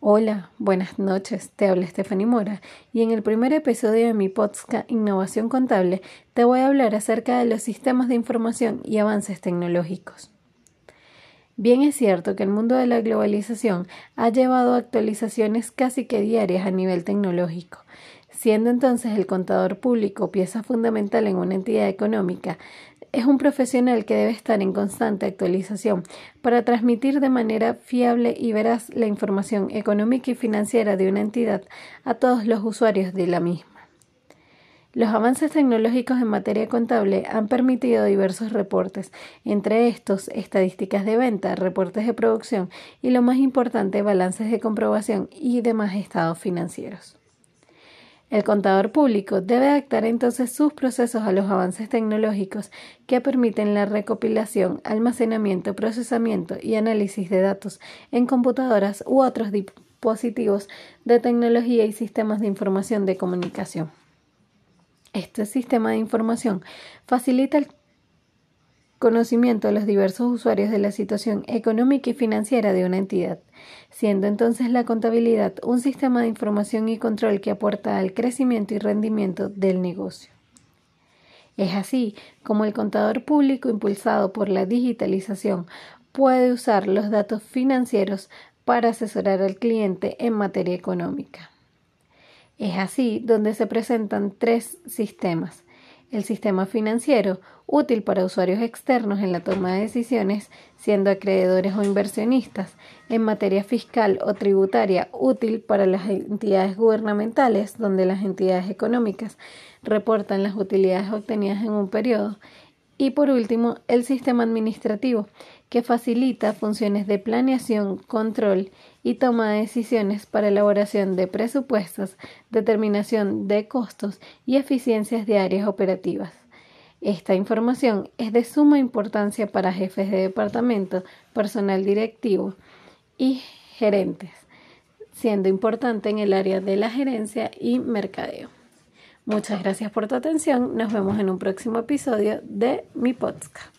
Hola, buenas noches, te habla Stephanie Mora y en el primer episodio de mi podcast Innovación Contable te voy a hablar acerca de los sistemas de información y avances tecnológicos. Bien es cierto que el mundo de la globalización ha llevado actualizaciones casi que diarias a nivel tecnológico, siendo entonces el contador público pieza fundamental en una entidad económica, es un profesional que debe estar en constante actualización para transmitir de manera fiable y veraz la información económica y financiera de una entidad a todos los usuarios de la misma. Los avances tecnológicos en materia contable han permitido diversos reportes, entre estos estadísticas de venta, reportes de producción y lo más importante, balances de comprobación y demás estados financieros. El contador público debe adaptar entonces sus procesos a los avances tecnológicos que permiten la recopilación, almacenamiento, procesamiento y análisis de datos en computadoras u otros dispositivos de tecnología y sistemas de información de comunicación. Este sistema de información facilita el conocimiento a los diversos usuarios de la situación económica y financiera de una entidad, siendo entonces la contabilidad un sistema de información y control que aporta al crecimiento y rendimiento del negocio. Es así como el contador público impulsado por la digitalización puede usar los datos financieros para asesorar al cliente en materia económica. Es así donde se presentan tres sistemas, el sistema financiero, útil para usuarios externos en la toma de decisiones, siendo acreedores o inversionistas, en materia fiscal o tributaria, útil para las entidades gubernamentales, donde las entidades económicas reportan las utilidades obtenidas en un periodo, y por último, el sistema administrativo, que facilita funciones de planeación, control y toma de decisiones para elaboración de presupuestos, determinación de costos y eficiencias de áreas operativas. Esta información es de suma importancia para jefes de departamento, personal directivo y gerentes, siendo importante en el área de la gerencia y mercadeo. Muchas gracias por tu atención. Nos vemos en un próximo episodio de mi podcast.